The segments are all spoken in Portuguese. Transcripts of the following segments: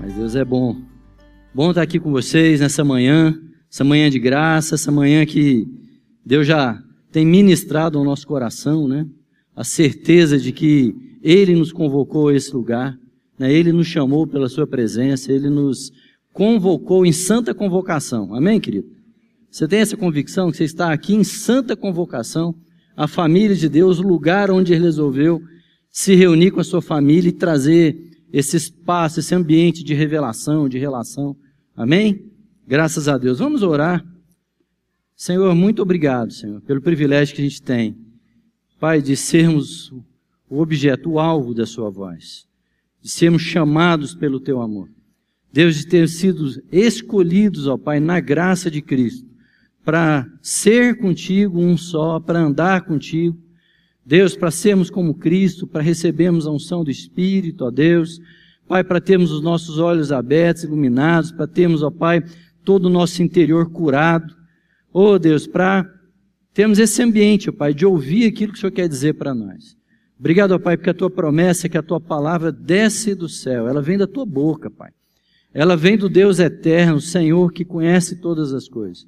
Mas Deus é bom. Bom estar aqui com vocês nessa manhã, essa manhã de graça, essa manhã que Deus já tem ministrado ao nosso coração, né? A certeza de que Ele nos convocou a esse lugar, né? Ele nos chamou pela Sua presença, Ele nos convocou em santa convocação. Amém, querido? Você tem essa convicção que você está aqui em santa convocação, a família de Deus, o lugar onde Ele resolveu se reunir com a sua família e trazer esse espaço, esse ambiente de revelação, de relação. Amém? Graças a Deus. Vamos orar. Senhor, muito obrigado, Senhor, pelo privilégio que a gente tem, Pai, de sermos o objeto, o alvo da Sua voz, de sermos chamados pelo Teu amor. Deus, de ter sido escolhidos, ó Pai, na graça de Cristo, para ser contigo um só, para andar contigo, Deus, para sermos como Cristo, para recebermos a unção do Espírito, ó Deus. Pai, para termos os nossos olhos abertos, iluminados, para termos, ó Pai, todo o nosso interior curado. Ó Deus, para termos esse ambiente, ó Pai, de ouvir aquilo que o Senhor quer dizer para nós. Obrigado, ó Pai, porque a tua promessa é que a tua palavra desce do céu, ela vem da tua boca, Pai. Ela vem do Deus eterno, Senhor, que conhece todas as coisas.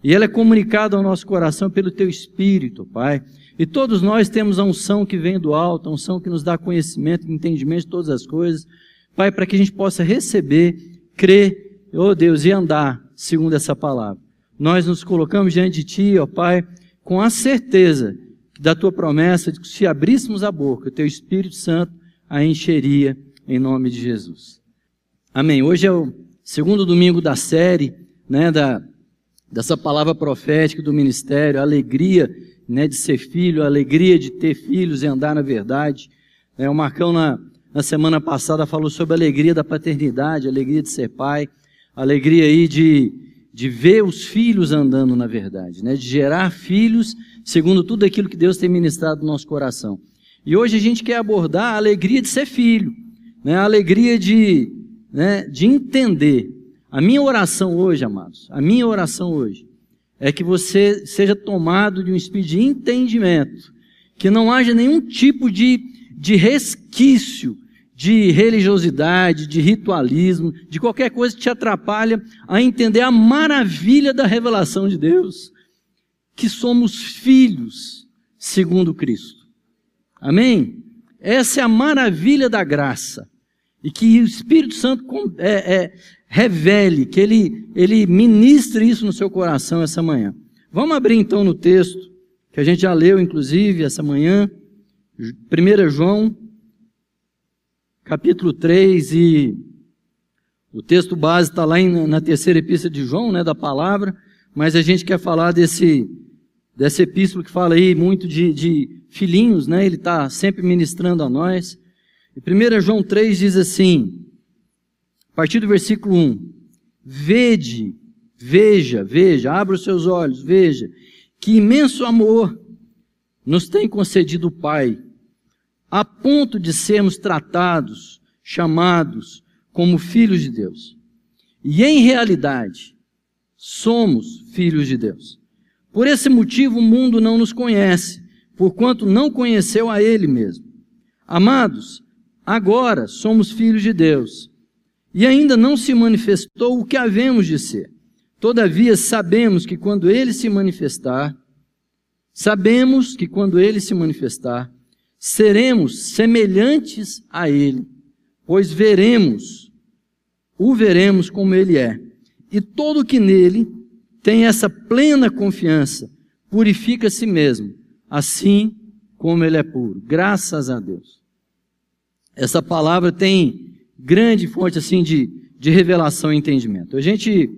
E ela é comunicada ao nosso coração pelo teu Espírito, Pai. E todos nós temos a unção que vem do alto, a unção que nos dá conhecimento, entendimento de todas as coisas. Pai, para que a gente possa receber, crer, oh Deus, e andar segundo essa palavra. Nós nos colocamos diante de Ti, ó oh Pai, com a certeza da Tua promessa de que se abríssemos a boca, o Teu Espírito Santo a encheria em nome de Jesus. Amém. Hoje é o segundo domingo da série, né, da, dessa palavra profética do ministério, alegria né, de ser filho, a alegria de ter filhos e andar na verdade. É, o Marcão, na, na semana passada, falou sobre a alegria da paternidade, a alegria de ser pai, a alegria aí de, de ver os filhos andando na verdade, né, de gerar filhos segundo tudo aquilo que Deus tem ministrado no nosso coração. E hoje a gente quer abordar a alegria de ser filho, né, a alegria de, né, de entender. A minha oração hoje, amados, a minha oração hoje, é que você seja tomado de um espírito de entendimento, que não haja nenhum tipo de, de resquício de religiosidade, de ritualismo, de qualquer coisa que te atrapalha a entender a maravilha da revelação de Deus, que somos filhos segundo Cristo. Amém? Essa é a maravilha da graça. E que o Espírito Santo é, é, revele, que ele, ele ministre isso no seu coração essa manhã. Vamos abrir então no texto, que a gente já leu inclusive essa manhã, 1 João, capítulo 3, e o texto base está lá em, na terceira epístola de João, né, da palavra, mas a gente quer falar desse, dessa epístola que fala aí muito de, de filhinhos, né, ele está sempre ministrando a nós. E 1 João 3 diz assim, a partir do versículo 1. Vede, veja, veja, abra os seus olhos, veja, que imenso amor nos tem concedido o Pai, a ponto de sermos tratados, chamados como filhos de Deus. E em realidade, somos filhos de Deus. Por esse motivo, o mundo não nos conhece, porquanto não conheceu a Ele mesmo. Amados, agora somos filhos de Deus e ainda não se manifestou o que havemos de ser. Todavia, sabemos que quando ele se manifestar, sabemos que quando ele se manifestar, seremos semelhantes a ele, pois veremos, o veremos como ele é. E todo que nele tem essa plena confiança, purifica a si mesmo, assim como ele é puro. Graças a Deus. Essa palavra tem grande fonte assim de, de revelação e entendimento. A gente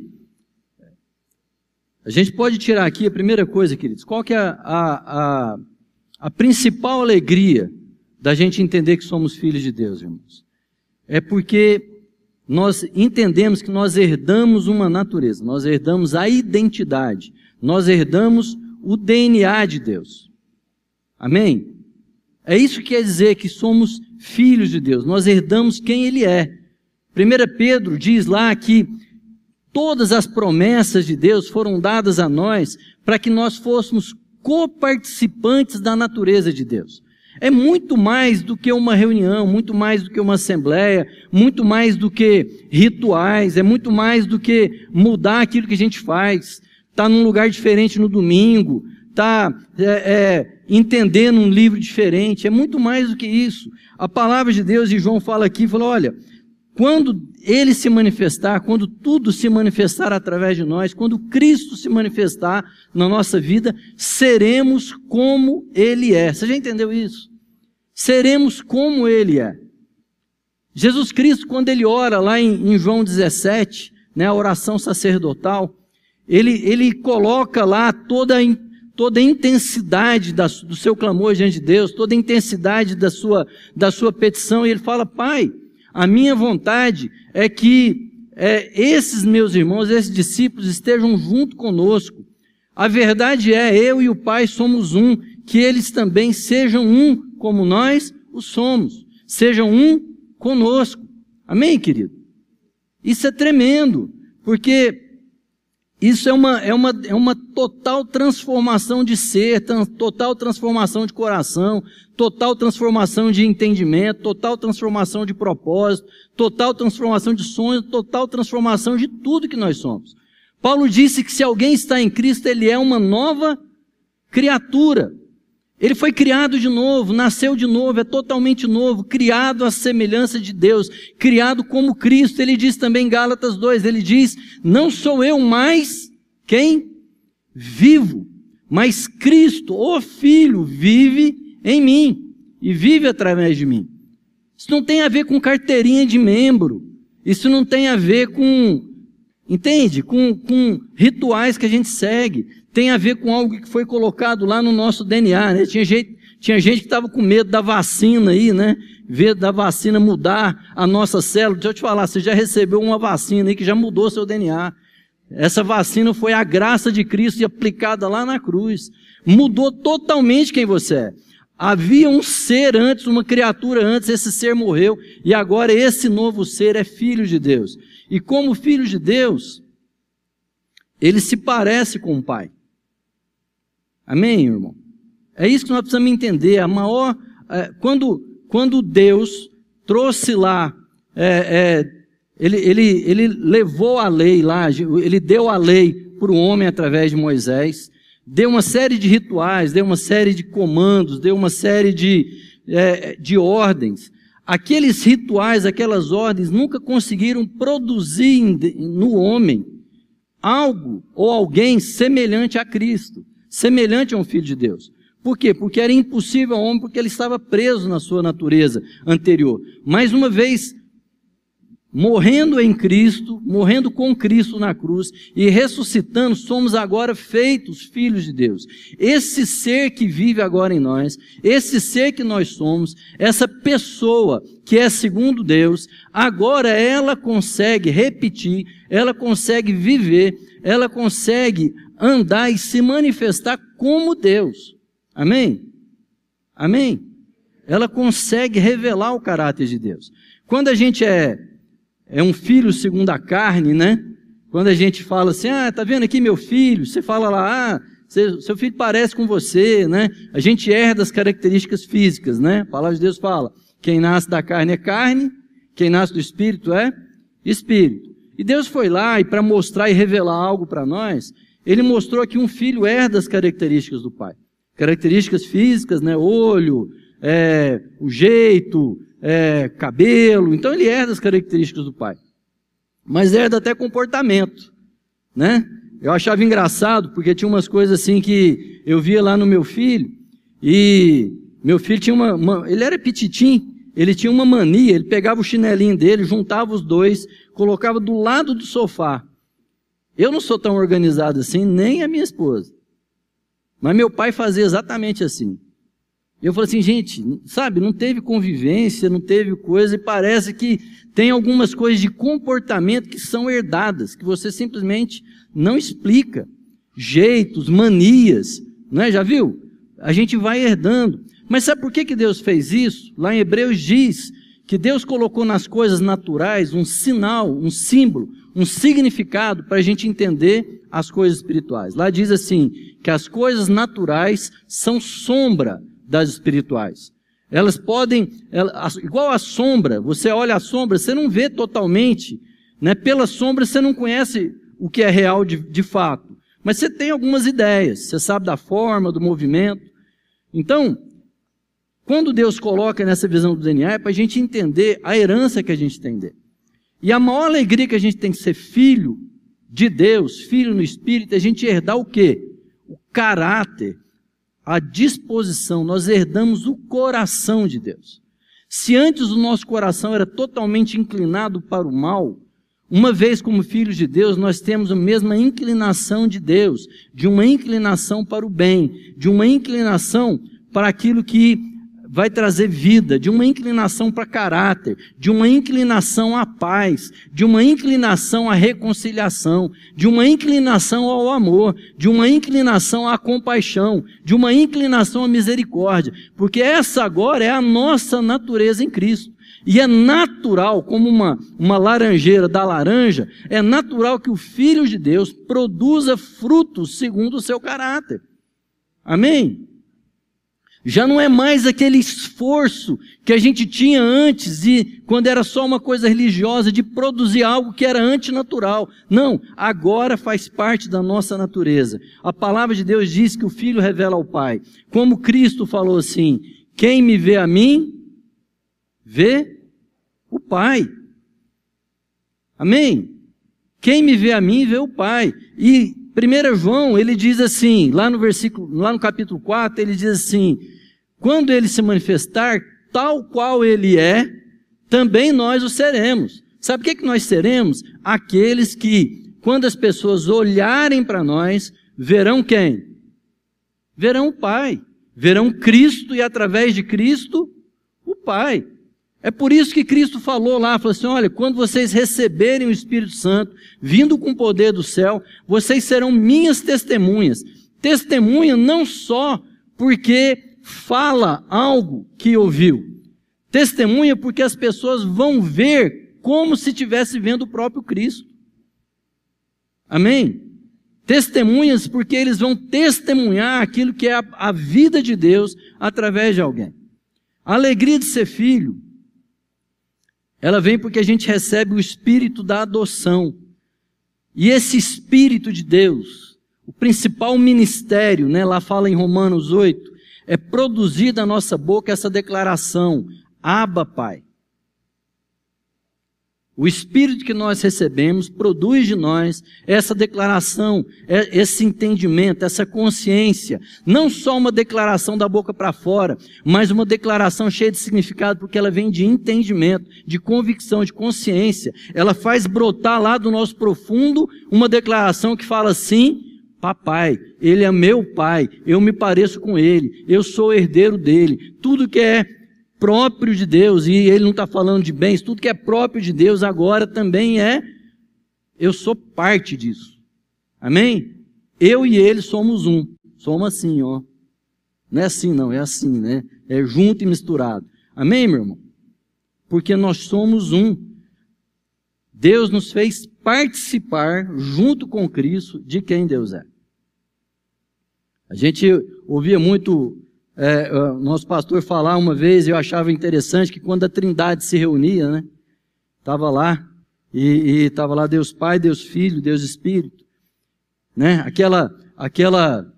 a gente pode tirar aqui a primeira coisa, queridos. Qual que é a, a, a principal alegria da gente entender que somos filhos de Deus, irmãos? É porque nós entendemos que nós herdamos uma natureza, nós herdamos a identidade, nós herdamos o DNA de Deus. Amém? É isso que quer dizer que somos filhos de Deus, nós herdamos quem Ele é. 1 Pedro diz lá que todas as promessas de Deus foram dadas a nós para que nós fôssemos coparticipantes da natureza de Deus. É muito mais do que uma reunião, muito mais do que uma assembleia, muito mais do que rituais, é muito mais do que mudar aquilo que a gente faz, estar tá num lugar diferente no domingo, estar tá, é, é, entendendo um livro diferente, é muito mais do que isso. A palavra de Deus, e João fala aqui, fala, olha, quando ele se manifestar, quando tudo se manifestar através de nós, quando Cristo se manifestar na nossa vida, seremos como ele é. Você já entendeu isso? Seremos como ele é. Jesus Cristo, quando ele ora lá em, em João 17, né, a oração sacerdotal, ele, ele coloca lá toda a, toda a intensidade da, do seu clamor diante de Deus, toda a intensidade da sua, da sua petição, e ele fala, Pai, a minha vontade é que é, esses meus irmãos, esses discípulos estejam junto conosco. A verdade é, eu e o Pai somos um, que eles também sejam um como nós o somos. Sejam um conosco. Amém, querido? Isso é tremendo, porque isso é uma, é uma, é uma total transformação de ser, total transformação de coração, total transformação de entendimento, total transformação de propósito, total transformação de sonhos, total transformação de tudo que nós somos. Paulo disse que se alguém está em Cristo, ele é uma nova criatura. Ele foi criado de novo, nasceu de novo, é totalmente novo, criado à semelhança de Deus, criado como Cristo. Ele diz também em Gálatas 2, ele diz: Não sou eu mais quem vivo, mas Cristo, o Filho, vive em mim e vive através de mim. Isso não tem a ver com carteirinha de membro, isso não tem a ver com, entende? Com, com rituais que a gente segue, tem a ver com algo que foi colocado lá no nosso DNA, né? Tinha gente, tinha gente que estava com medo da vacina aí, né? Medo da vacina mudar a nossa célula. Deixa eu te falar, você já recebeu uma vacina aí que já mudou seu DNA. Essa vacina foi a graça de Cristo aplicada lá na cruz. Mudou totalmente quem você é. Havia um ser antes, uma criatura antes, esse ser morreu, e agora esse novo ser é filho de Deus. E como filho de Deus, ele se parece com o Pai. Amém, irmão? É isso que nós precisamos entender. A maior, é, quando, quando Deus trouxe lá, é, é, ele, ele, ele levou a lei lá, ele deu a lei para o homem através de Moisés, deu uma série de rituais, deu uma série de comandos, deu uma série de, é, de ordens. Aqueles rituais, aquelas ordens nunca conseguiram produzir no homem algo ou alguém semelhante a Cristo semelhante a um filho de Deus. Por quê? Porque era impossível ao homem, porque ele estava preso na sua natureza anterior. Mais uma vez, morrendo em Cristo, morrendo com Cristo na cruz e ressuscitando, somos agora feitos filhos de Deus. Esse ser que vive agora em nós, esse ser que nós somos, essa pessoa que é segundo Deus, agora ela consegue repetir, ela consegue viver, ela consegue andar e se manifestar como Deus. Amém? Amém? Ela consegue revelar o caráter de Deus. Quando a gente é, é um filho segundo a carne, né? Quando a gente fala assim, ah, tá vendo aqui meu filho? Você fala lá, ah, seu filho parece com você, né? A gente herda as características físicas, né? A palavra de Deus fala, quem nasce da carne é carne, quem nasce do espírito é espírito. E Deus foi lá e para mostrar e revelar algo para nós, ele mostrou que um filho herda as características do pai. Características físicas, né? Olho, é, o jeito, é, cabelo. Então ele herda as características do pai. Mas herda até comportamento, né? Eu achava engraçado porque tinha umas coisas assim que eu via lá no meu filho e meu filho tinha uma, uma ele era pititim, ele tinha uma mania, ele pegava o chinelinho dele, juntava os dois, colocava do lado do sofá eu não sou tão organizado assim, nem a minha esposa. Mas meu pai fazia exatamente assim. Eu falei assim, gente, sabe, não teve convivência, não teve coisa, e parece que tem algumas coisas de comportamento que são herdadas, que você simplesmente não explica. Jeitos, manias, não é? Já viu? A gente vai herdando. Mas sabe por que, que Deus fez isso? Lá em Hebreus diz que Deus colocou nas coisas naturais um sinal, um símbolo, um significado para a gente entender as coisas espirituais. Lá diz assim, que as coisas naturais são sombra das espirituais. Elas podem, igual a sombra, você olha a sombra, você não vê totalmente, né? Pela sombra você não conhece o que é real de, de fato. Mas você tem algumas ideias, você sabe da forma, do movimento. Então, quando Deus coloca nessa visão do DNA, é para a gente entender a herança que a gente tem dele. E a maior alegria que a gente tem que ser filho de Deus, filho no Espírito, é a gente herdar o quê? O caráter, a disposição, nós herdamos o coração de Deus. Se antes o nosso coração era totalmente inclinado para o mal, uma vez como filhos de Deus, nós temos a mesma inclinação de Deus, de uma inclinação para o bem, de uma inclinação para aquilo que vai trazer vida, de uma inclinação para caráter, de uma inclinação à paz, de uma inclinação à reconciliação, de uma inclinação ao amor, de uma inclinação à compaixão, de uma inclinação à misericórdia, porque essa agora é a nossa natureza em Cristo. E é natural, como uma, uma laranjeira da laranja, é natural que o Filho de Deus produza frutos segundo o seu caráter. Amém? Já não é mais aquele esforço que a gente tinha antes e quando era só uma coisa religiosa de produzir algo que era antinatural. Não, agora faz parte da nossa natureza. A palavra de Deus diz que o filho revela ao pai. Como Cristo falou assim: "Quem me vê a mim, vê o Pai". Amém. Quem me vê a mim, vê o Pai. E 1 João, ele diz assim, lá no versículo, lá no capítulo 4, ele diz assim: quando ele se manifestar, tal qual ele é, também nós o seremos. Sabe o que, é que nós seremos? Aqueles que, quando as pessoas olharem para nós, verão quem? Verão o Pai. Verão Cristo e através de Cristo, o Pai. É por isso que Cristo falou lá, falou assim: olha, quando vocês receberem o Espírito Santo, vindo com o poder do céu, vocês serão minhas testemunhas. Testemunha não só porque fala algo que ouviu. Testemunha porque as pessoas vão ver como se estivesse vendo o próprio Cristo. Amém? Testemunhas porque eles vão testemunhar aquilo que é a, a vida de Deus através de alguém. A alegria de ser filho, ela vem porque a gente recebe o espírito da adoção. E esse espírito de Deus, o principal ministério, né, lá fala em Romanos 8, é produzir da nossa boca essa declaração: Abba, Pai. O Espírito que nós recebemos produz de nós essa declaração, é, esse entendimento, essa consciência. Não só uma declaração da boca para fora, mas uma declaração cheia de significado, porque ela vem de entendimento, de convicção, de consciência. Ela faz brotar lá do nosso profundo uma declaração que fala assim: Papai, ele é meu pai, eu me pareço com ele, eu sou herdeiro dele. Tudo que é próprio de Deus, e ele não está falando de bens, tudo que é próprio de Deus agora também é, eu sou parte disso. Amém? Eu e ele somos um. Somos assim, ó. Não é assim, não, é assim, né? É junto e misturado. Amém, meu irmão? Porque nós somos um. Deus nos fez participar, junto com Cristo, de quem Deus é. A gente ouvia muito é, nosso pastor falar uma vez, eu achava interessante que quando a Trindade se reunia, né? Estava lá, e estava lá Deus Pai, Deus Filho, Deus Espírito, né? Aquela, aquela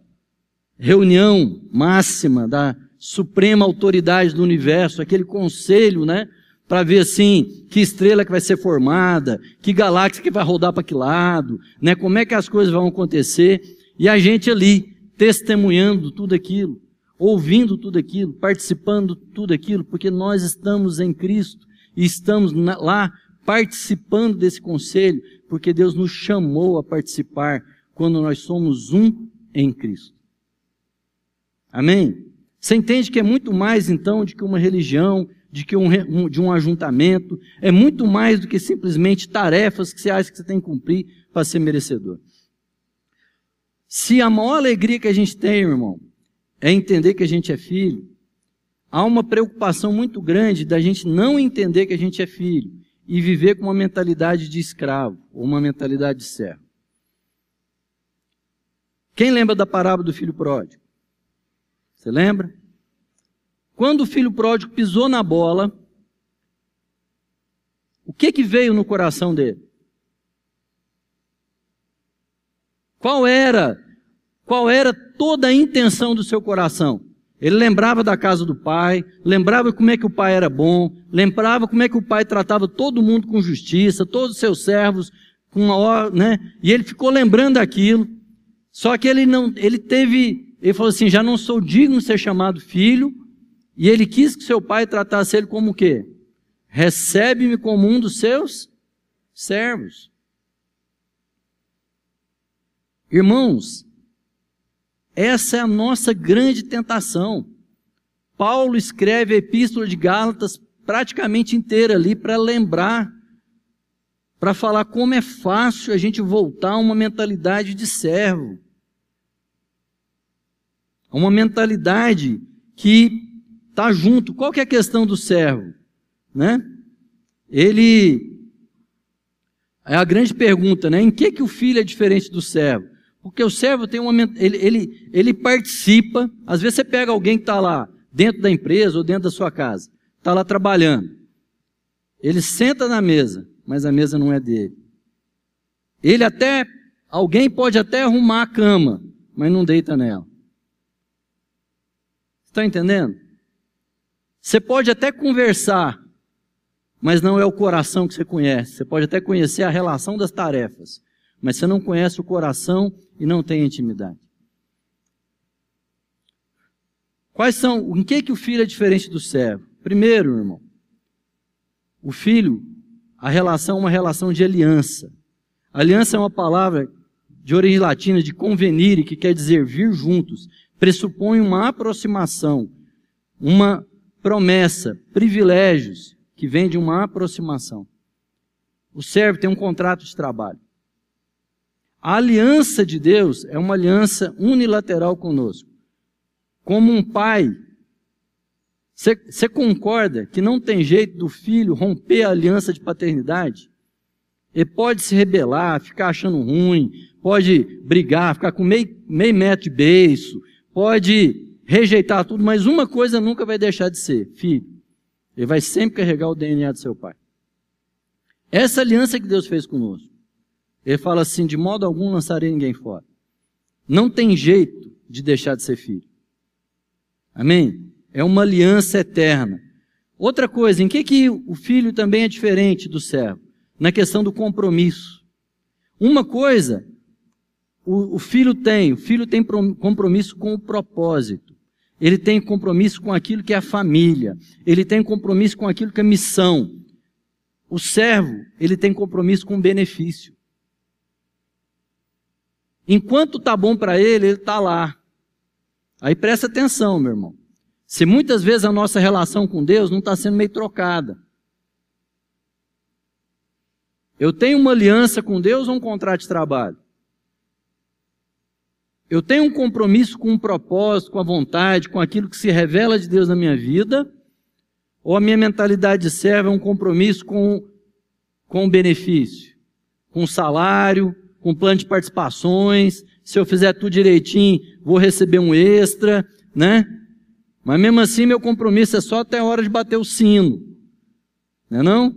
reunião máxima da suprema autoridade do universo, aquele conselho, né? para ver assim que estrela que vai ser formada, que galáxia que vai rodar para que lado, né? Como é que as coisas vão acontecer? E a gente ali testemunhando tudo aquilo, ouvindo tudo aquilo, participando de tudo aquilo, porque nós estamos em Cristo e estamos lá participando desse conselho, porque Deus nos chamou a participar quando nós somos um em Cristo. Amém? Você entende que é muito mais então do que uma religião, de que um, de um ajuntamento, é muito mais do que simplesmente tarefas que você acha que você tem que cumprir para ser merecedor. Se a maior alegria que a gente tem, irmão, é entender que a gente é filho, há uma preocupação muito grande da gente não entender que a gente é filho e viver com uma mentalidade de escravo ou uma mentalidade de servo. Quem lembra da parábola do filho pródigo? Você lembra? quando o filho pródigo pisou na bola, o que que veio no coração dele? Qual era, qual era toda a intenção do seu coração? Ele lembrava da casa do pai, lembrava como é que o pai era bom, lembrava como é que o pai tratava todo mundo com justiça, todos os seus servos com uma hora, né? E ele ficou lembrando daquilo. Só que ele não, ele teve, ele falou assim: já não sou digno de ser chamado filho. E ele quis que seu pai tratasse ele como o quê? Recebe-me como um dos seus servos. Irmãos, essa é a nossa grande tentação. Paulo escreve a epístola de Gálatas praticamente inteira ali para lembrar, para falar como é fácil a gente voltar a uma mentalidade de servo. Uma mentalidade que está junto. Qual que é a questão do servo? Né? Ele é a grande pergunta, né? Em que que o filho é diferente do servo? Porque o servo tem uma. Ele, ele, ele participa. Às vezes você pega alguém que está lá, dentro da empresa ou dentro da sua casa, está lá trabalhando. Ele senta na mesa, mas a mesa não é dele. Ele até. Alguém pode até arrumar a cama, mas não deita nela. Está entendendo? Você pode até conversar, mas não é o coração que você conhece. Você pode até conhecer a relação das tarefas, mas você não conhece o coração e não tem intimidade. Quais são, em que que o filho é diferente do servo? Primeiro, irmão, o filho, a relação é uma relação de aliança. Aliança é uma palavra de origem latina de convenire, que quer dizer vir juntos, pressupõe uma aproximação, uma promessa, privilégios que vem de uma aproximação. O servo tem um contrato de trabalho. A aliança de Deus é uma aliança unilateral conosco. Como um pai, você concorda que não tem jeito do filho romper a aliança de paternidade? Ele pode se rebelar, ficar achando ruim, pode brigar, ficar com meio, meio metro de beiço, pode rejeitar tudo, mas uma coisa nunca vai deixar de ser: filho. Ele vai sempre carregar o DNA do seu pai. Essa aliança que Deus fez conosco. Ele fala assim: de modo algum lançarei ninguém fora. Não tem jeito de deixar de ser filho. Amém? É uma aliança eterna. Outra coisa, em que, que o filho também é diferente do servo? Na questão do compromisso. Uma coisa, o, o filho tem, o filho tem compromisso com o propósito. Ele tem compromisso com aquilo que é a família. Ele tem compromisso com aquilo que é missão. O servo, ele tem compromisso com o benefício. Enquanto tá bom para ele, ele tá lá. Aí presta atenção, meu irmão. Se muitas vezes a nossa relação com Deus não está sendo meio trocada. Eu tenho uma aliança com Deus ou um contrato de trabalho? Eu tenho um compromisso com um propósito, com a vontade, com aquilo que se revela de Deus na minha vida? Ou a minha mentalidade de servo é um compromisso com, com o benefício, com o salário, com plano de participações, se eu fizer tudo direitinho, vou receber um extra, né? Mas mesmo assim, meu compromisso é só até a hora de bater o sino. Não é não?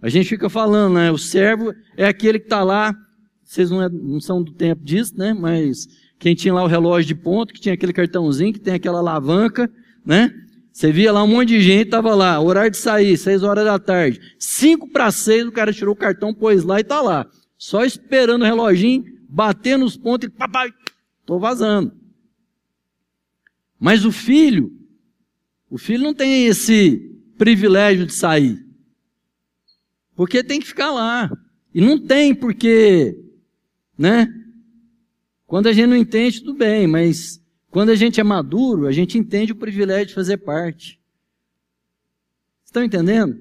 A gente fica falando, né? O servo é aquele que está lá, vocês não, é, não, são do tempo disso, né? Mas quem tinha lá o relógio de ponto, que tinha aquele cartãozinho, que tem aquela alavanca, né? Você via lá um monte de gente, tava lá, horário de sair, seis horas da tarde. Cinco para seis, o cara tirou o cartão, pôs lá e tá lá. Só esperando o reloginho, bater nos pontos e papai, tô vazando. Mas o filho, o filho não tem esse privilégio de sair. Porque tem que ficar lá. E não tem porque, né? Quando a gente não entende, tudo bem, mas quando a gente é maduro, a gente entende o privilégio de fazer parte. Estão entendendo?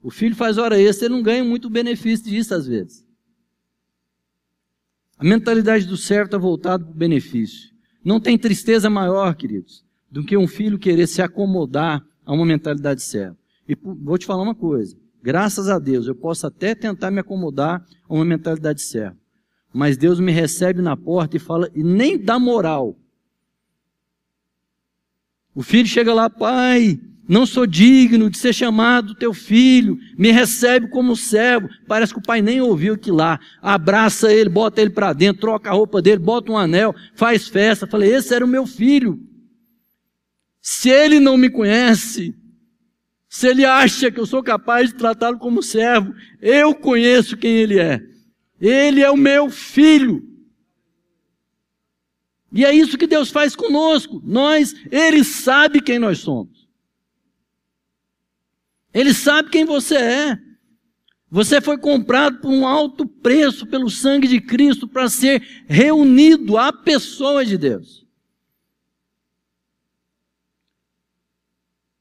O filho faz hora extra, ele não ganha muito benefício disso às vezes. A mentalidade do servo está voltada para o benefício. Não tem tristeza maior, queridos, do que um filho querer se acomodar a uma mentalidade de servo. E vou te falar uma coisa. Graças a Deus, eu posso até tentar me acomodar a uma mentalidade de servo. Mas Deus me recebe na porta e fala, e nem dá moral. O filho chega lá, pai, não sou digno de ser chamado teu filho, me recebe como servo. Parece que o pai nem ouviu aquilo lá. Abraça ele, bota ele para dentro, troca a roupa dele, bota um anel, faz festa. Falei, esse era o meu filho. Se ele não me conhece, se ele acha que eu sou capaz de tratá-lo como servo, eu conheço quem ele é. Ele é o meu filho. E é isso que Deus faz conosco. Nós, Ele sabe quem nós somos. Ele sabe quem você é. Você foi comprado por um alto preço pelo sangue de Cristo para ser reunido à pessoa de Deus.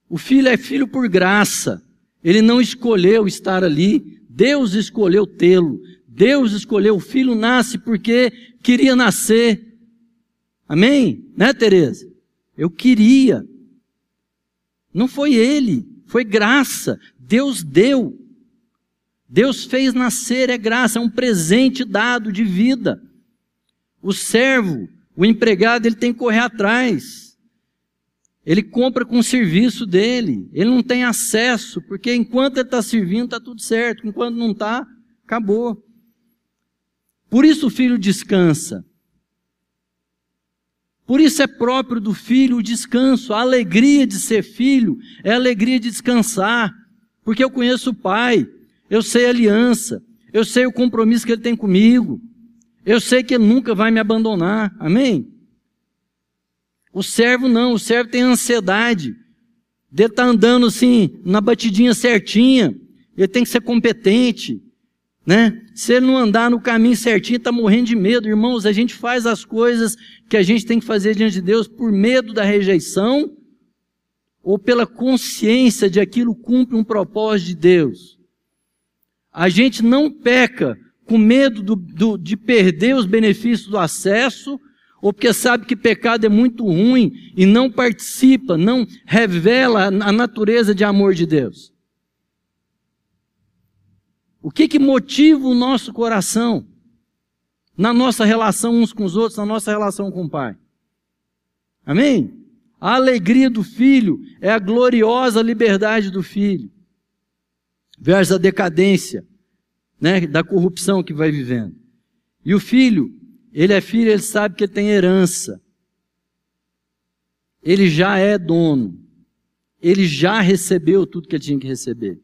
O filho é filho por graça. Ele não escolheu estar ali. Deus escolheu tê-lo. Deus escolheu. O filho nasce porque queria nascer. Amém? Né, Tereza? Eu queria. Não foi ele, foi graça. Deus deu. Deus fez nascer, é graça, é um presente dado de vida. O servo, o empregado, ele tem que correr atrás. Ele compra com o serviço dele. Ele não tem acesso, porque enquanto ele está servindo, está tudo certo. Enquanto não está, acabou. Por isso o filho descansa. Por isso é próprio do filho o descanso, a alegria de ser filho é a alegria de descansar, porque eu conheço o pai, eu sei a aliança, eu sei o compromisso que ele tem comigo, eu sei que ele nunca vai me abandonar, amém? O servo não, o servo tem ansiedade, de estar tá andando assim, na batidinha certinha, ele tem que ser competente, né? Se ele não andar no caminho certinho, está morrendo de medo. Irmãos, a gente faz as coisas que a gente tem que fazer diante de Deus por medo da rejeição ou pela consciência de aquilo cumpre um propósito de Deus. A gente não peca com medo do, do, de perder os benefícios do acesso, ou porque sabe que pecado é muito ruim e não participa, não revela a natureza de amor de Deus. O que, que motiva o nosso coração na nossa relação uns com os outros, na nossa relação com o Pai? Amém? A alegria do filho é a gloriosa liberdade do filho, versus a decadência né, da corrupção que vai vivendo. E o filho, ele é filho, ele sabe que ele tem herança. Ele já é dono. Ele já recebeu tudo que ele tinha que receber.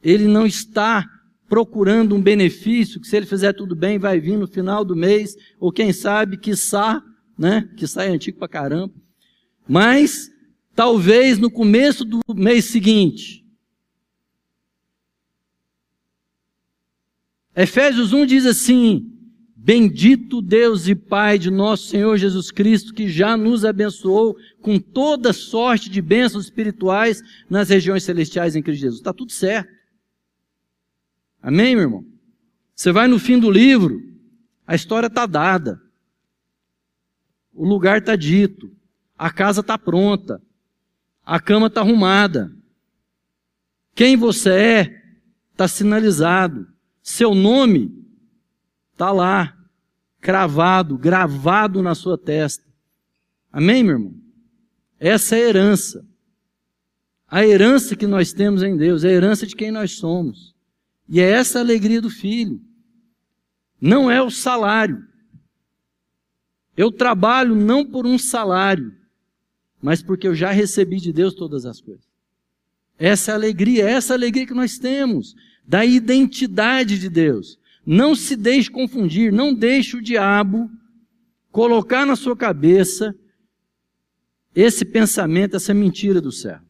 Ele não está procurando um benefício, que se ele fizer tudo bem, vai vir no final do mês, ou quem sabe, quiçá, né? Que sai antigo pra caramba. Mas, talvez no começo do mês seguinte. Efésios 1 diz assim: Bendito Deus e Pai de nosso Senhor Jesus Cristo, que já nos abençoou com toda sorte de bênçãos espirituais nas regiões celestiais em Cristo Jesus. Está tudo certo. Amém, meu irmão? Você vai no fim do livro, a história está dada. O lugar está dito. A casa está pronta. A cama está arrumada. Quem você é está sinalizado. Seu nome está lá, cravado, gravado na sua testa. Amém, meu irmão? Essa é a herança. A herança que nós temos em Deus, a herança de quem nós somos. E é essa a alegria do filho. Não é o salário. Eu trabalho não por um salário, mas porque eu já recebi de Deus todas as coisas. Essa é a alegria, essa é a alegria que nós temos, da identidade de Deus. Não se deixe confundir, não deixe o diabo colocar na sua cabeça esse pensamento, essa mentira do céu.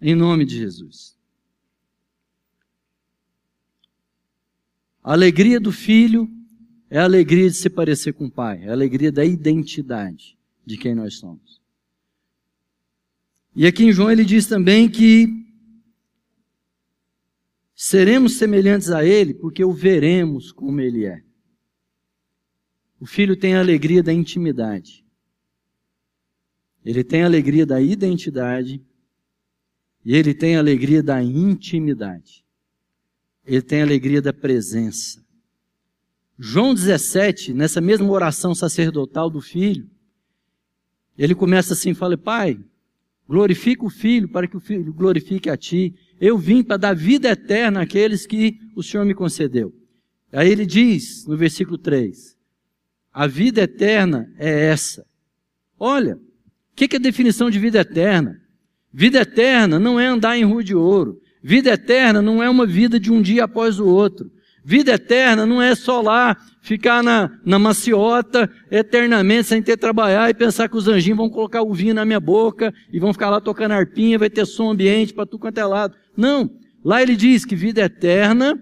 Em nome de Jesus. A alegria do filho é a alegria de se parecer com o pai, é a alegria da identidade de quem nós somos. E aqui em João ele diz também que seremos semelhantes a ele porque o veremos como ele é. O filho tem a alegria da intimidade. Ele tem a alegria da identidade e ele tem a alegria da intimidade ele tem a alegria da presença. João 17, nessa mesma oração sacerdotal do filho, ele começa assim, fala, pai, Glorifica o Filho para que o Filho glorifique a ti. Eu vim para dar vida eterna àqueles que o Senhor me concedeu. Aí ele diz, no versículo 3, a vida eterna é essa. Olha, o que, que é a definição de vida eterna? Vida eterna não é andar em rua de ouro. Vida eterna não é uma vida de um dia após o outro. Vida eterna não é só lá ficar na, na maciota eternamente sem ter trabalhar e pensar que os anjinhos vão colocar o vinho na minha boca e vão ficar lá tocando arpinha, vai ter som ambiente para tudo quanto é lado. Não. Lá ele diz que vida eterna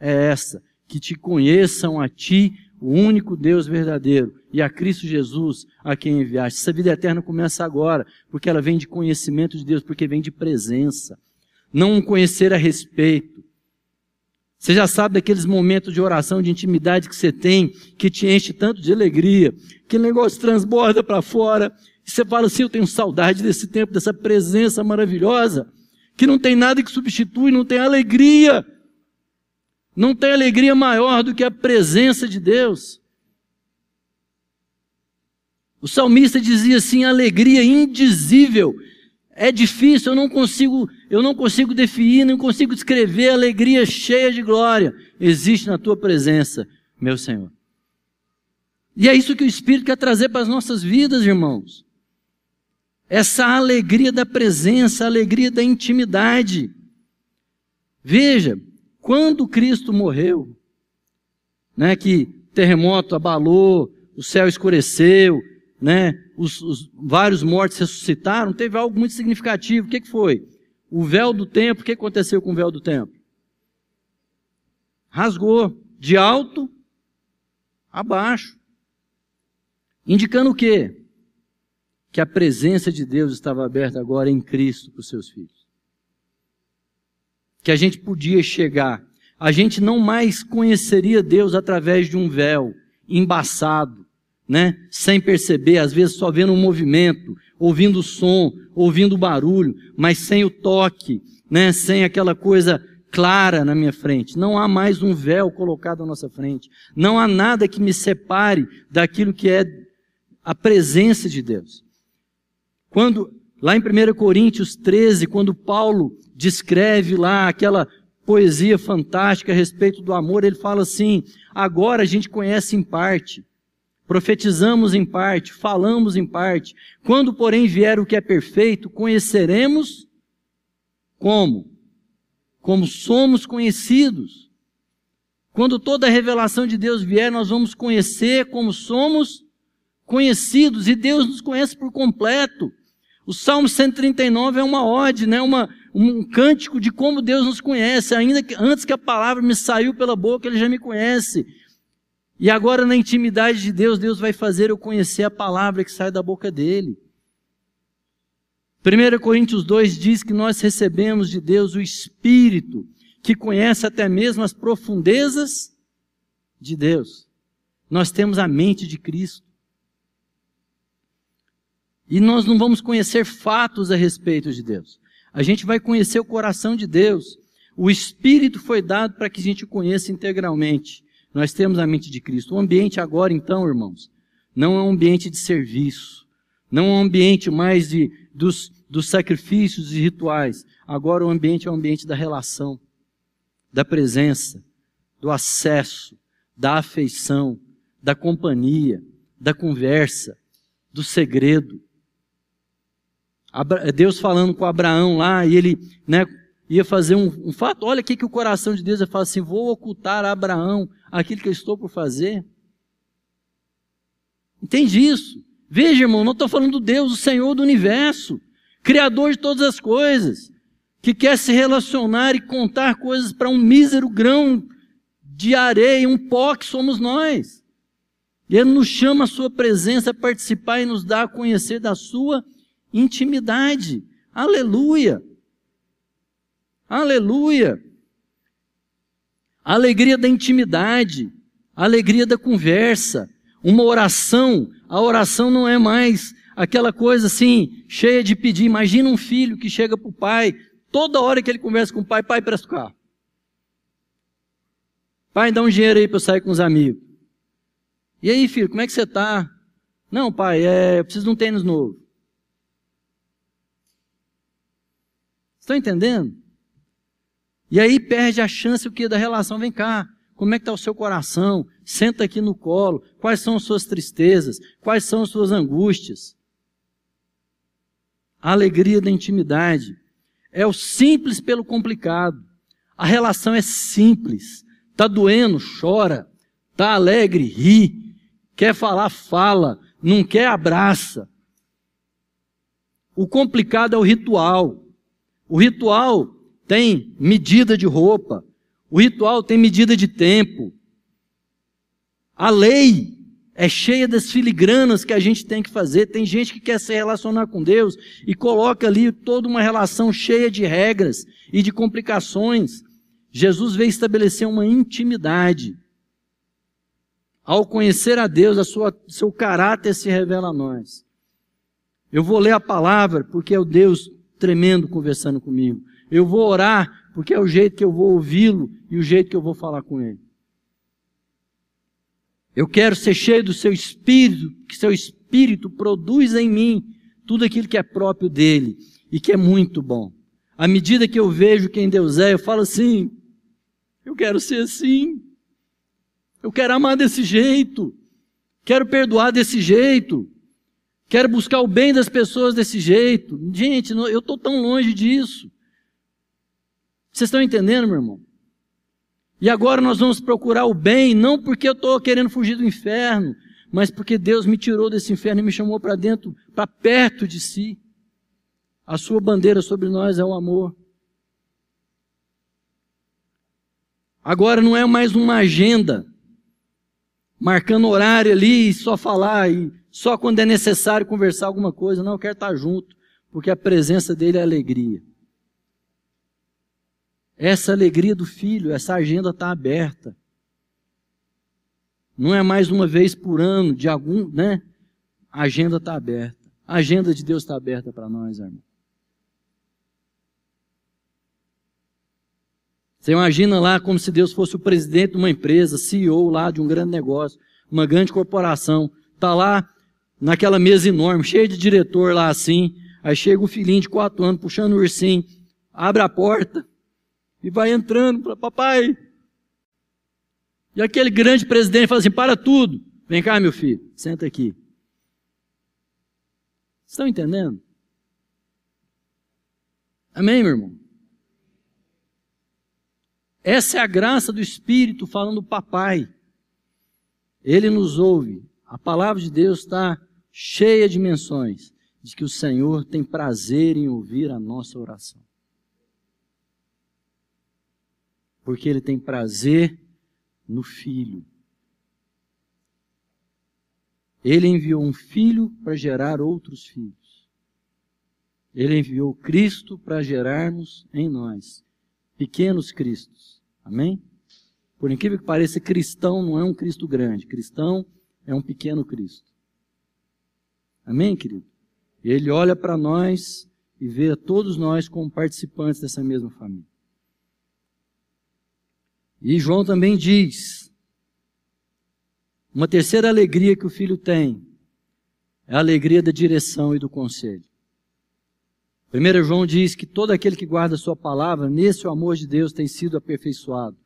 é essa, que te conheçam a ti, o único Deus verdadeiro, e a Cristo Jesus a quem enviaste. Essa vida eterna começa agora, porque ela vem de conhecimento de Deus, porque vem de presença. Não conhecer a respeito. Você já sabe daqueles momentos de oração, de intimidade que você tem, que te enche tanto de alegria, que o negócio transborda para fora, e você fala assim: Eu tenho saudade desse tempo, dessa presença maravilhosa, que não tem nada que substitui, não tem alegria. Não tem alegria maior do que a presença de Deus. O salmista dizia assim: alegria indizível. É difícil, eu não consigo, eu não consigo definir, não consigo descrever a alegria cheia de glória. Existe na tua presença, meu Senhor. E é isso que o Espírito quer trazer para as nossas vidas, irmãos. Essa alegria da presença, a alegria da intimidade. Veja, quando Cristo morreu, né, que terremoto abalou, o céu escureceu, né, os, os, vários mortos ressuscitaram, teve algo muito significativo. O que, que foi? O véu do templo, o que aconteceu com o véu do templo? Rasgou de alto a baixo. Indicando o quê? Que a presença de Deus estava aberta agora em Cristo para os seus filhos que a gente podia chegar. A gente não mais conheceria Deus através de um véu embaçado, né? Sem perceber, às vezes só vendo um movimento, ouvindo o som, ouvindo o barulho, mas sem o toque, né? Sem aquela coisa clara na minha frente. Não há mais um véu colocado à nossa frente. Não há nada que me separe daquilo que é a presença de Deus. Quando Lá em 1 Coríntios 13, quando Paulo descreve lá aquela poesia fantástica a respeito do amor, ele fala assim: agora a gente conhece em parte, profetizamos em parte, falamos em parte. Quando, porém, vier o que é perfeito, conheceremos como? Como somos conhecidos. Quando toda a revelação de Deus vier, nós vamos conhecer como somos conhecidos, e Deus nos conhece por completo. O Salmo 139 é uma ode, né? uma, um cântico de como Deus nos conhece. Ainda que antes que a palavra me saiu pela boca, Ele já me conhece. E agora, na intimidade de Deus, Deus vai fazer eu conhecer a palavra que sai da boca dele. 1 Coríntios 2 diz que nós recebemos de Deus o Espírito, que conhece até mesmo as profundezas de Deus. Nós temos a mente de Cristo. E nós não vamos conhecer fatos a respeito de Deus. A gente vai conhecer o coração de Deus. O Espírito foi dado para que a gente conheça integralmente. Nós temos a mente de Cristo. O ambiente agora, então, irmãos, não é um ambiente de serviço. Não é um ambiente mais de, dos, dos sacrifícios e rituais. Agora o ambiente é um ambiente da relação, da presença, do acesso, da afeição, da companhia, da conversa, do segredo. Deus falando com Abraão lá, e ele né, ia fazer um, um fato. Olha aqui que o coração de Deus fala assim: vou ocultar a Abraão aquilo que eu estou por fazer. Entende isso? Veja, irmão, não estou falando do Deus, o Senhor do universo, Criador de todas as coisas, que quer se relacionar e contar coisas para um mísero grão de areia, um pó que somos nós. E Ele nos chama a Sua presença a participar e nos dá a conhecer da Sua intimidade. Aleluia! Aleluia! A alegria da intimidade, a alegria da conversa, uma oração. A oração não é mais aquela coisa assim, cheia de pedir. Imagina um filho que chega para o pai, toda hora que ele conversa com o pai, pai, presta o carro. Pai, dá um dinheiro aí para eu sair com os amigos. E aí, filho, como é que você está? Não, pai, é, eu preciso de um tênis novo. Estão entendendo? E aí perde a chance o que da relação. Vem cá, como é que está o seu coração? Senta aqui no colo. Quais são as suas tristezas? Quais são as suas angústias? A alegria da intimidade é o simples pelo complicado. A relação é simples. Tá doendo, chora. Tá alegre, ri. Quer falar, fala. Não quer, abraça. O complicado é o ritual. O ritual tem medida de roupa. O ritual tem medida de tempo. A lei é cheia das filigranas que a gente tem que fazer. Tem gente que quer se relacionar com Deus e coloca ali toda uma relação cheia de regras e de complicações. Jesus veio estabelecer uma intimidade. Ao conhecer a Deus, a sua, seu caráter se revela a nós. Eu vou ler a palavra porque é o Deus tremendo conversando comigo. Eu vou orar porque é o jeito que eu vou ouvi-lo e o jeito que eu vou falar com ele. Eu quero ser cheio do seu espírito, que seu espírito produz em mim tudo aquilo que é próprio dele e que é muito bom. À medida que eu vejo quem Deus é, eu falo assim: eu quero ser assim. Eu quero amar desse jeito. Quero perdoar desse jeito. Quero buscar o bem das pessoas desse jeito. Gente, eu estou tão longe disso. Vocês estão entendendo, meu irmão? E agora nós vamos procurar o bem, não porque eu estou querendo fugir do inferno, mas porque Deus me tirou desse inferno e me chamou para dentro, para perto de si. A sua bandeira sobre nós é o amor. Agora não é mais uma agenda, marcando horário ali e só falar, e só quando é necessário conversar alguma coisa. Não, eu quero estar junto, porque a presença dele é alegria. Essa alegria do filho, essa agenda está aberta. Não é mais uma vez por ano, de algum, né? A agenda está aberta. A agenda de Deus está aberta para nós, irmão. Você imagina lá como se Deus fosse o presidente de uma empresa, CEO lá de um grande negócio, uma grande corporação. Está lá naquela mesa enorme, cheia de diretor lá assim. Aí chega um filhinho de quatro anos puxando o ursinho, abre a porta, e vai entrando para papai. E aquele grande presidente fala assim: para tudo, vem cá, meu filho, senta aqui. Estão entendendo? Amém, meu irmão? Essa é a graça do Espírito falando papai. Ele nos ouve. A palavra de Deus está cheia de menções de que o Senhor tem prazer em ouvir a nossa oração. Porque ele tem prazer no filho. Ele enviou um filho para gerar outros filhos. Ele enviou Cristo para gerarmos em nós pequenos cristos. Amém? Por incrível que pareça, cristão não é um Cristo grande. Cristão é um pequeno Cristo. Amém, querido? Ele olha para nós e vê a todos nós como participantes dessa mesma família. E João também diz: uma terceira alegria que o filho tem é a alegria da direção e do conselho. 1 João diz que todo aquele que guarda a sua palavra, nesse o amor de Deus tem sido aperfeiçoado.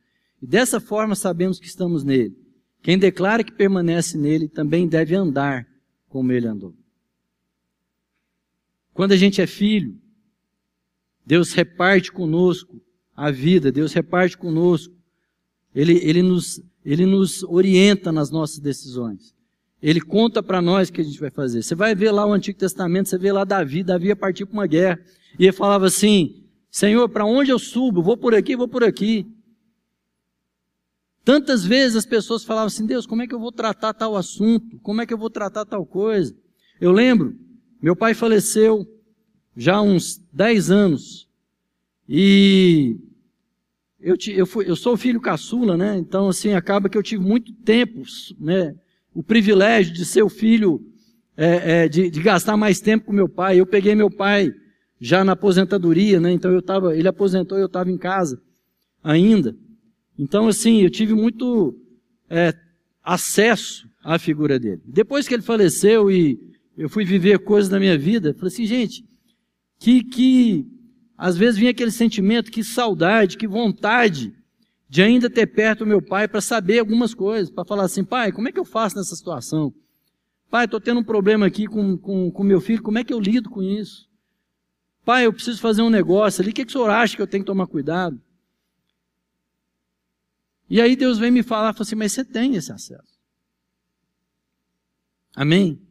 E dessa forma sabemos que estamos nele. Quem declara que permanece nele também deve andar como ele andou. Quando a gente é filho, Deus reparte conosco a vida, Deus reparte conosco ele, ele, nos, ele nos orienta nas nossas decisões. Ele conta para nós o que a gente vai fazer. Você vai ver lá o Antigo Testamento, você vê lá Davi, Davi ia partir para uma guerra. E ele falava assim: Senhor, para onde eu subo? Vou por aqui, vou por aqui. Tantas vezes as pessoas falavam assim: Deus, como é que eu vou tratar tal assunto? Como é que eu vou tratar tal coisa? Eu lembro, meu pai faleceu já há uns 10 anos. E eu, eu, fui, eu sou filho caçula, né? Então, assim, acaba que eu tive muito tempo, né? O privilégio de ser o filho, é, é, de, de, gastar mais tempo com meu pai. Eu peguei meu pai já na aposentadoria, né? Então eu estava, ele aposentou e eu estava em casa ainda. Então, assim, eu tive muito é, acesso à figura dele. Depois que ele faleceu e eu fui viver coisas da minha vida, falei assim, gente, que, que às vezes vinha aquele sentimento, que saudade, que vontade de ainda ter perto o meu pai para saber algumas coisas, para falar assim, pai, como é que eu faço nessa situação? Pai, estou tendo um problema aqui com, com, com meu filho, como é que eu lido com isso? Pai, eu preciso fazer um negócio ali, o que, que o senhor acha que eu tenho que tomar cuidado? E aí Deus vem me falar, fala assim, mas você tem esse acesso. Amém?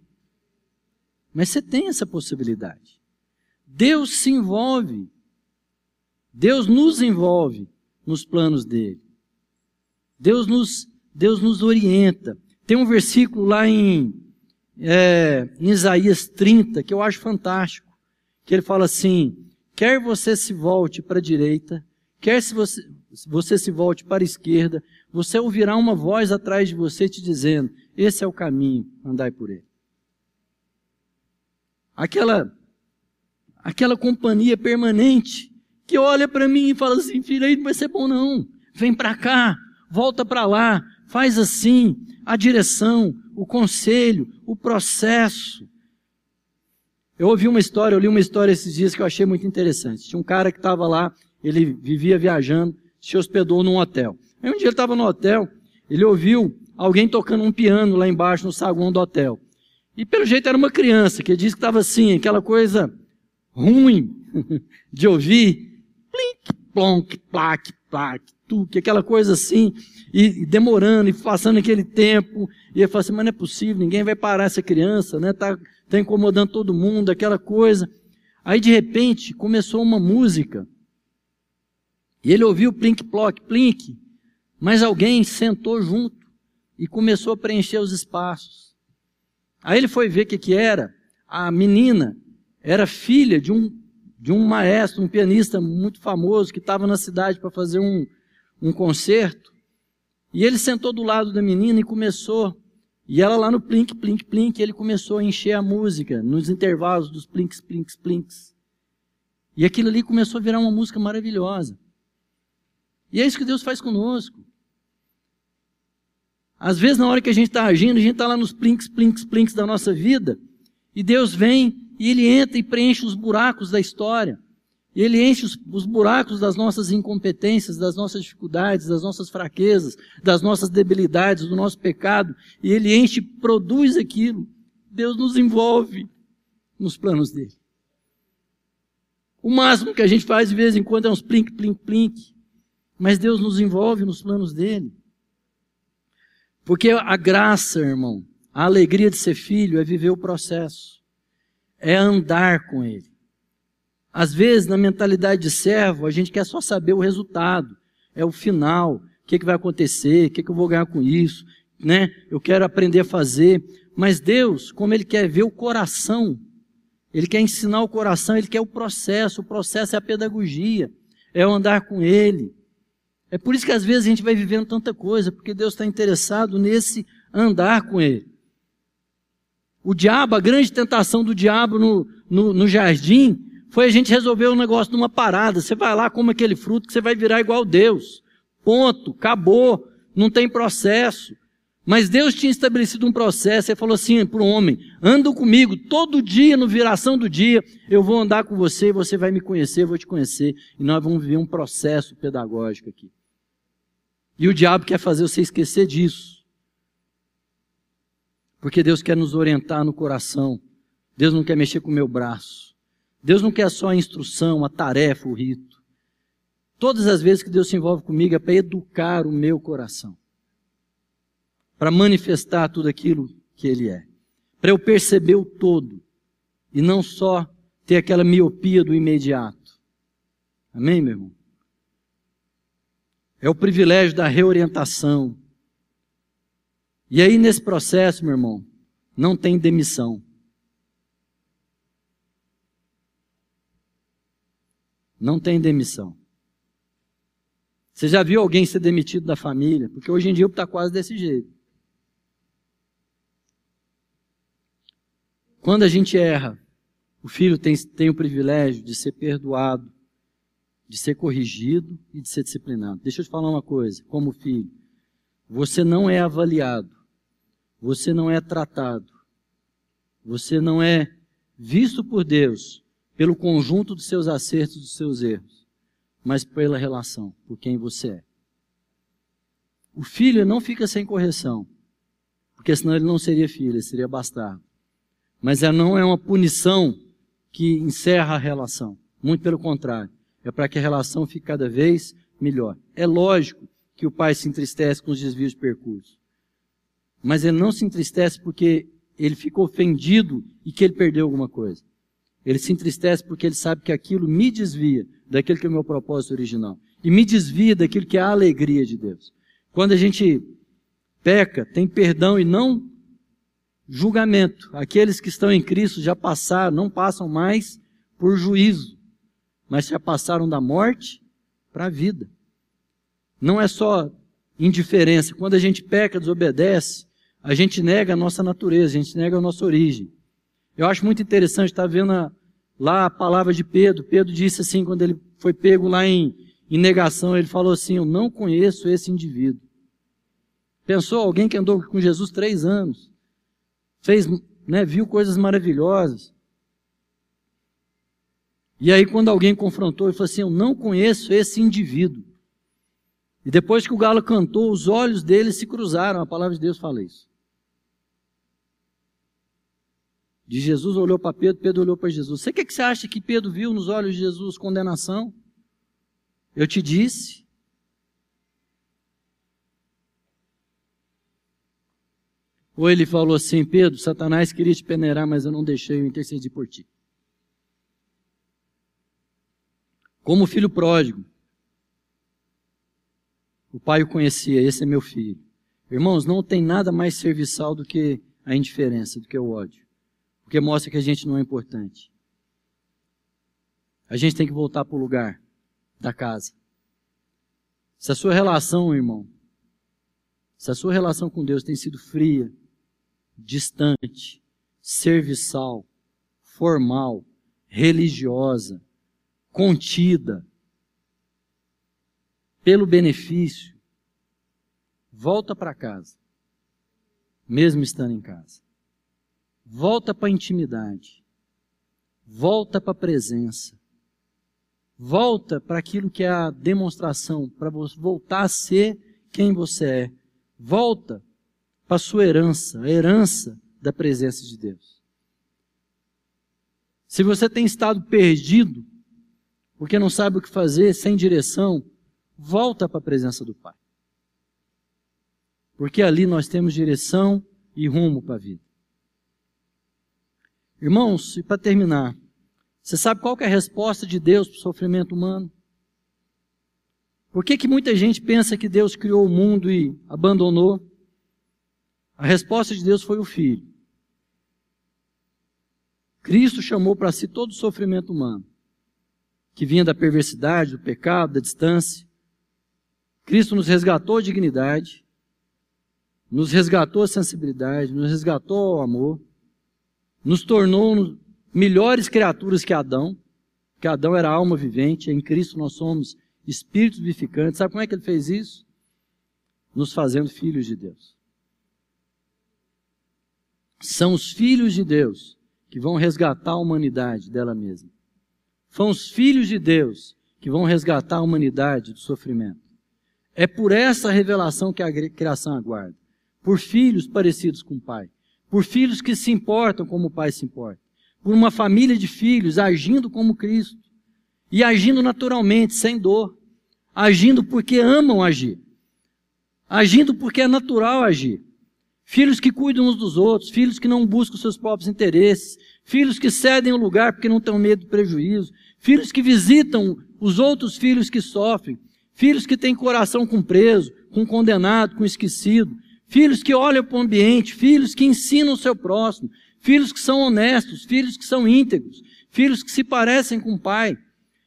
Mas você tem essa possibilidade. Deus se envolve. Deus nos envolve nos planos dele. Deus nos, Deus nos orienta. Tem um versículo lá em, é, em Isaías 30 que eu acho fantástico. Que ele fala assim: quer você se volte para a direita, quer se você, você se volte para a esquerda, você ouvirá uma voz atrás de você te dizendo: esse é o caminho, andai por ele. Aquela aquela companhia permanente que olha para mim e fala assim: filho, aí não vai ser bom não. Vem para cá, volta para lá, faz assim. A direção, o conselho, o processo. Eu ouvi uma história, eu li uma história esses dias que eu achei muito interessante. Tinha um cara que estava lá, ele vivia viajando, se hospedou num hotel. Aí um dia ele estava no hotel, ele ouviu alguém tocando um piano lá embaixo no saguão do hotel. E pelo jeito era uma criança, que disse que estava assim, aquela coisa ruim de ouvir, plink, plonk, plaque, plaque, tuque, aquela coisa assim, e, demorando, e passando aquele tempo, e ele fala assim, mas não é possível, ninguém vai parar essa criança, né, tá, tá incomodando todo mundo, aquela coisa. Aí de repente começou uma música, e ele ouviu plink, plock, plink, mas alguém sentou junto e começou a preencher os espaços. Aí ele foi ver o que que era, a menina era filha de um, de um maestro, um pianista muito famoso que estava na cidade para fazer um, um concerto. E ele sentou do lado da menina e começou. E ela lá no plink, plink, plink, ele começou a encher a música nos intervalos dos plinks, plinks, plinks. E aquilo ali começou a virar uma música maravilhosa. E é isso que Deus faz conosco. Às vezes, na hora que a gente está agindo, a gente está lá nos plinks, plinks, plinks da nossa vida, e Deus vem e ele entra e preenche os buracos da história. E ele enche os, os, buracos das nossas incompetências, das nossas dificuldades, das nossas fraquezas, das nossas debilidades, do nosso pecado. E ele enche, produz aquilo. Deus nos envolve nos planos dele. O máximo que a gente faz de vez em quando é uns plink, plink, plink. Mas Deus nos envolve nos planos dele. Porque a graça, irmão, a alegria de ser filho é viver o processo é andar com Ele. Às vezes, na mentalidade de servo, a gente quer só saber o resultado, é o final, o que, que vai acontecer, o que, que eu vou ganhar com isso, né? Eu quero aprender a fazer. Mas Deus, como Ele quer ver o coração, Ele quer ensinar o coração, Ele quer o processo, o processo é a pedagogia, é o andar com Ele. É por isso que às vezes a gente vai vivendo tanta coisa, porque Deus está interessado nesse andar com Ele. O diabo, a grande tentação do diabo no, no, no jardim, foi a gente resolver o um negócio numa parada. Você vai lá, come aquele fruto que você vai virar igual Deus. Ponto, acabou, não tem processo. Mas Deus tinha estabelecido um processo, Ele falou assim para o homem: anda comigo, todo dia, no viração do dia, eu vou andar com você, você vai me conhecer, eu vou te conhecer, e nós vamos viver um processo pedagógico aqui. E o diabo quer fazer você esquecer disso. Porque Deus quer nos orientar no coração. Deus não quer mexer com o meu braço. Deus não quer só a instrução, a tarefa, o rito. Todas as vezes que Deus se envolve comigo é para educar o meu coração. Para manifestar tudo aquilo que Ele é. Para eu perceber o todo. E não só ter aquela miopia do imediato. Amém, meu irmão? É o privilégio da reorientação, e aí, nesse processo, meu irmão, não tem demissão. Não tem demissão. Você já viu alguém ser demitido da família? Porque hoje em dia está quase desse jeito. Quando a gente erra, o filho tem, tem o privilégio de ser perdoado, de ser corrigido e de ser disciplinado. Deixa eu te falar uma coisa, como filho. Você não é avaliado você não é tratado, você não é visto por Deus pelo conjunto dos seus acertos dos seus erros, mas pela relação, por quem você é. O filho não fica sem correção, porque senão ele não seria filho, ele seria bastardo. Mas ela não é uma punição que encerra a relação. Muito pelo contrário. É para que a relação fique cada vez melhor. É lógico que o pai se entristece com os desvios de percurso. Mas ele não se entristece porque ele ficou ofendido e que ele perdeu alguma coisa. Ele se entristece porque ele sabe que aquilo me desvia daquilo que é o meu propósito original. E me desvia daquilo que é a alegria de Deus. Quando a gente peca, tem perdão e não julgamento. Aqueles que estão em Cristo já passaram, não passam mais por juízo, mas já passaram da morte para a vida. Não é só indiferença. Quando a gente peca, desobedece, a gente nega a nossa natureza, a gente nega a nossa origem. Eu acho muito interessante estar vendo a, lá a palavra de Pedro. Pedro disse assim, quando ele foi pego lá em, em negação, ele falou assim: Eu não conheço esse indivíduo. Pensou alguém que andou com Jesus três anos, fez, né, viu coisas maravilhosas. E aí, quando alguém confrontou, ele falou assim: Eu não conheço esse indivíduo. E depois que o galo cantou, os olhos dele se cruzaram. A palavra de Deus fala isso. De Jesus olhou para Pedro, Pedro olhou para Jesus. Você que, que você acha que Pedro viu nos olhos de Jesus? Condenação? Eu te disse. Ou ele falou assim, Pedro, Satanás queria te peneirar, mas eu não deixei, eu intercedi por ti. Como filho pródigo, o pai o conhecia, esse é meu filho. Irmãos, não tem nada mais serviçal do que a indiferença, do que o ódio. Porque mostra que a gente não é importante. A gente tem que voltar para o lugar da casa. Se a sua relação, irmão, se a sua relação com Deus tem sido fria, distante, serviçal, formal, religiosa, contida, pelo benefício, volta para casa, mesmo estando em casa. Volta para a intimidade. Volta para a presença. Volta para aquilo que é a demonstração, para voltar a ser quem você é. Volta para a sua herança, a herança da presença de Deus. Se você tem estado perdido, porque não sabe o que fazer, sem direção, volta para a presença do Pai. Porque ali nós temos direção e rumo para a vida. Irmãos, e para terminar, você sabe qual é a resposta de Deus para o sofrimento humano? Por que, que muita gente pensa que Deus criou o mundo e abandonou? A resposta de Deus foi o Filho. Cristo chamou para si todo o sofrimento humano, que vinha da perversidade, do pecado, da distância. Cristo nos resgatou a dignidade, nos resgatou a sensibilidade, nos resgatou o amor nos tornou melhores criaturas que Adão, que Adão era alma vivente, em Cristo nós somos espíritos vivificantes. Sabe como é que ele fez isso? Nos fazendo filhos de Deus. São os filhos de Deus que vão resgatar a humanidade dela mesma. São os filhos de Deus que vão resgatar a humanidade do sofrimento. É por essa revelação que a criação aguarda. Por filhos parecidos com o Pai por filhos que se importam como o pai se importa, por uma família de filhos agindo como Cristo e agindo naturalmente, sem dor, agindo porque amam agir, agindo porque é natural agir. Filhos que cuidam uns dos outros, filhos que não buscam seus próprios interesses, filhos que cedem o lugar porque não têm medo do prejuízo, filhos que visitam os outros filhos que sofrem, filhos que têm coração com preso, com condenado, com esquecido, filhos que olham para o ambiente, filhos que ensinam o seu próximo, filhos que são honestos, filhos que são íntegros, filhos que se parecem com o pai,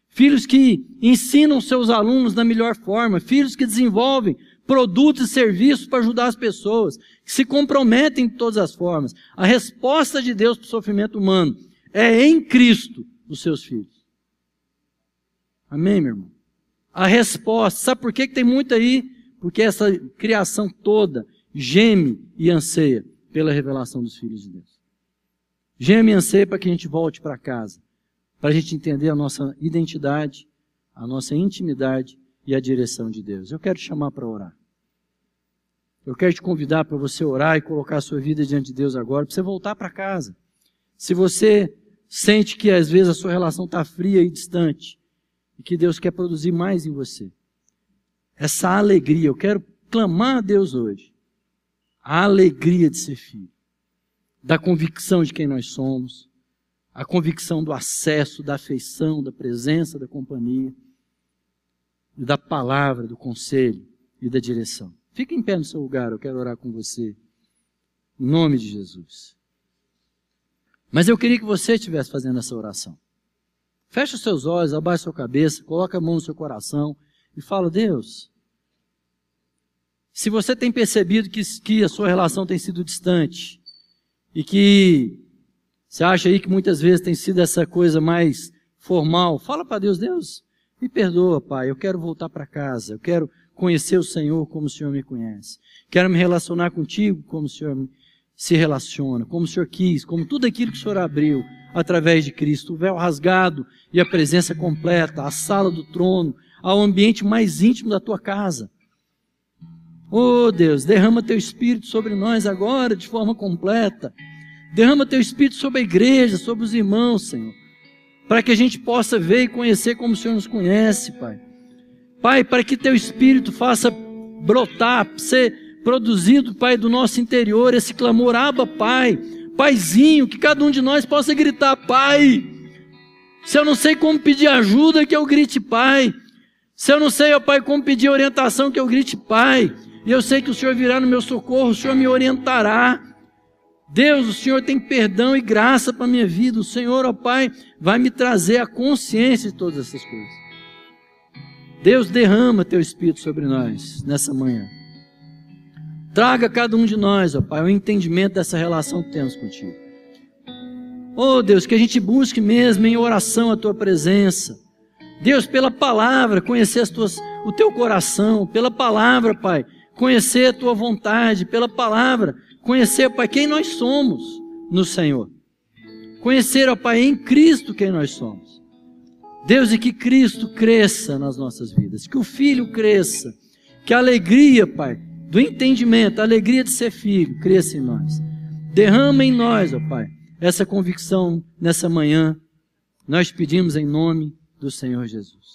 filhos que ensinam seus alunos da melhor forma, filhos que desenvolvem produtos e serviços para ajudar as pessoas, que se comprometem de todas as formas. A resposta de Deus para o sofrimento humano é em Cristo os seus filhos. Amém, meu irmão? A resposta, sabe por que, que tem muito aí? Porque essa criação toda geme e anseia pela revelação dos filhos de Deus. Geme e anseia para que a gente volte para casa, para a gente entender a nossa identidade, a nossa intimidade e a direção de Deus. Eu quero te chamar para orar. Eu quero te convidar para você orar e colocar a sua vida diante de Deus agora, para você voltar para casa. Se você sente que às vezes a sua relação está fria e distante, e que Deus quer produzir mais em você, essa alegria, eu quero clamar a Deus hoje, a alegria de ser filho, da convicção de quem nós somos, a convicção do acesso, da afeição, da presença, da companhia, e da palavra, do conselho e da direção. Fique em pé no seu lugar, eu quero orar com você. Em nome de Jesus. Mas eu queria que você estivesse fazendo essa oração. Feche os seus olhos, abaixe sua cabeça, coloque a mão no seu coração e fala: Deus, se você tem percebido que, que a sua relação tem sido distante e que você acha aí que muitas vezes tem sido essa coisa mais formal? Fala para Deus, Deus, me perdoa, Pai, eu quero voltar para casa, eu quero conhecer o Senhor como o Senhor me conhece. Quero me relacionar contigo como o Senhor se relaciona, como o Senhor quis, como tudo aquilo que o Senhor abriu através de Cristo, o véu rasgado e a presença completa, a sala do trono, ao ambiente mais íntimo da tua casa. Oh Deus, derrama teu Espírito sobre nós agora de forma completa. Derrama teu Espírito sobre a igreja, sobre os irmãos, Senhor. Para que a gente possa ver e conhecer como o Senhor nos conhece, Pai. Pai, para que teu Espírito faça brotar, ser produzido, Pai, do nosso interior, esse clamor, aba, Pai. Paizinho, que cada um de nós possa gritar, Pai. Se eu não sei como pedir ajuda, que eu grite, Pai. Se eu não sei, ó Pai, como pedir orientação, que eu grite, Pai. E eu sei que o Senhor virá no meu socorro, o Senhor me orientará. Deus, o Senhor tem perdão e graça para a minha vida. O Senhor, ó Pai, vai me trazer a consciência de todas essas coisas. Deus, derrama teu Espírito sobre nós nessa manhã. Traga a cada um de nós, ó Pai, o entendimento dessa relação que temos contigo. Oh Deus, que a gente busque mesmo em oração a tua presença. Deus, pela palavra, conhecer as tuas, o teu coração, pela palavra, Pai, conhecer a tua vontade, pela palavra, Conhecer, Pai, quem nós somos no Senhor. Conhecer, ó Pai, em Cristo quem nós somos. Deus, e que Cristo cresça nas nossas vidas, que o Filho cresça, que a alegria, Pai, do entendimento, a alegria de ser filho, cresça em nós. Derrama em nós, ó Pai, essa convicção nessa manhã. Nós pedimos em nome do Senhor Jesus.